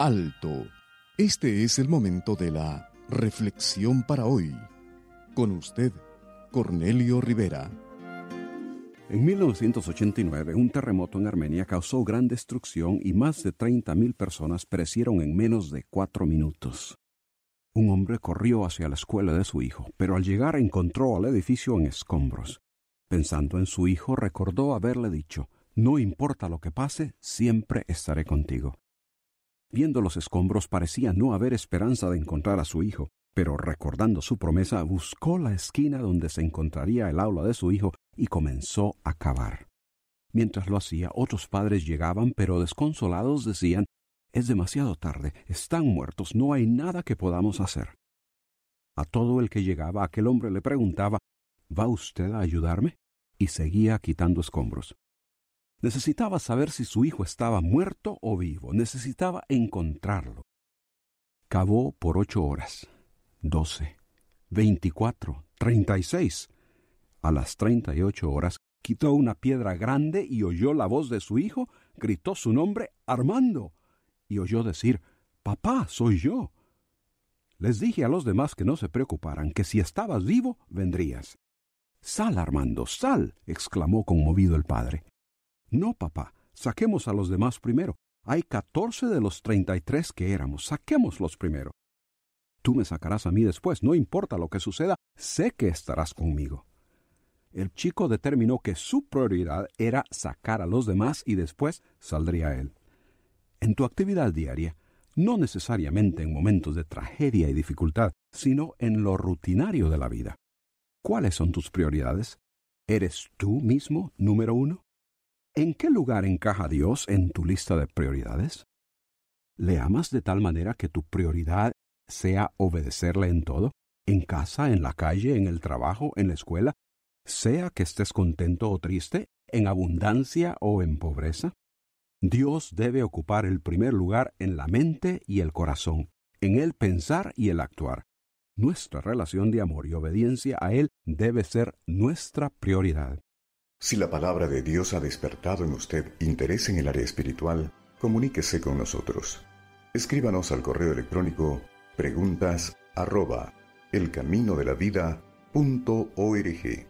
Alto. Este es el momento de la reflexión para hoy. Con usted, Cornelio Rivera. En 1989, un terremoto en Armenia causó gran destrucción y más de 30.000 personas perecieron en menos de cuatro minutos. Un hombre corrió hacia la escuela de su hijo, pero al llegar encontró al edificio en escombros. Pensando en su hijo, recordó haberle dicho, No importa lo que pase, siempre estaré contigo. Viendo los escombros parecía no haber esperanza de encontrar a su hijo, pero recordando su promesa buscó la esquina donde se encontraría el aula de su hijo y comenzó a cavar. Mientras lo hacía, otros padres llegaban, pero desconsolados decían Es demasiado tarde, están muertos, no hay nada que podamos hacer. A todo el que llegaba aquel hombre le preguntaba ¿Va usted a ayudarme? y seguía quitando escombros. Necesitaba saber si su hijo estaba muerto o vivo. Necesitaba encontrarlo. Cavó por ocho horas, doce, veinticuatro, treinta y seis. A las treinta y ocho horas quitó una piedra grande y oyó la voz de su hijo, gritó su nombre Armando, y oyó decir Papá, soy yo. Les dije a los demás que no se preocuparan, que si estabas vivo, vendrías. Sal, Armando, sal, exclamó conmovido el padre. No, papá, saquemos a los demás primero. Hay catorce de los treinta y tres que éramos. Saquémoslos primero. Tú me sacarás a mí después, no importa lo que suceda, sé que estarás conmigo. El chico determinó que su prioridad era sacar a los demás y después saldría él. En tu actividad diaria, no necesariamente en momentos de tragedia y dificultad, sino en lo rutinario de la vida. ¿Cuáles son tus prioridades? ¿Eres tú mismo número uno? ¿En qué lugar encaja Dios en tu lista de prioridades? ¿Le amas de tal manera que tu prioridad sea obedecerle en todo? ¿En casa, en la calle, en el trabajo, en la escuela? Sea que estés contento o triste, en abundancia o en pobreza. Dios debe ocupar el primer lugar en la mente y el corazón, en el pensar y el actuar. Nuestra relación de amor y obediencia a Él debe ser nuestra prioridad. Si la palabra de Dios ha despertado en usted interés en el área espiritual, comuníquese con nosotros. Escríbanos al correo electrónico preguntas arroba elcaminodelavida.org.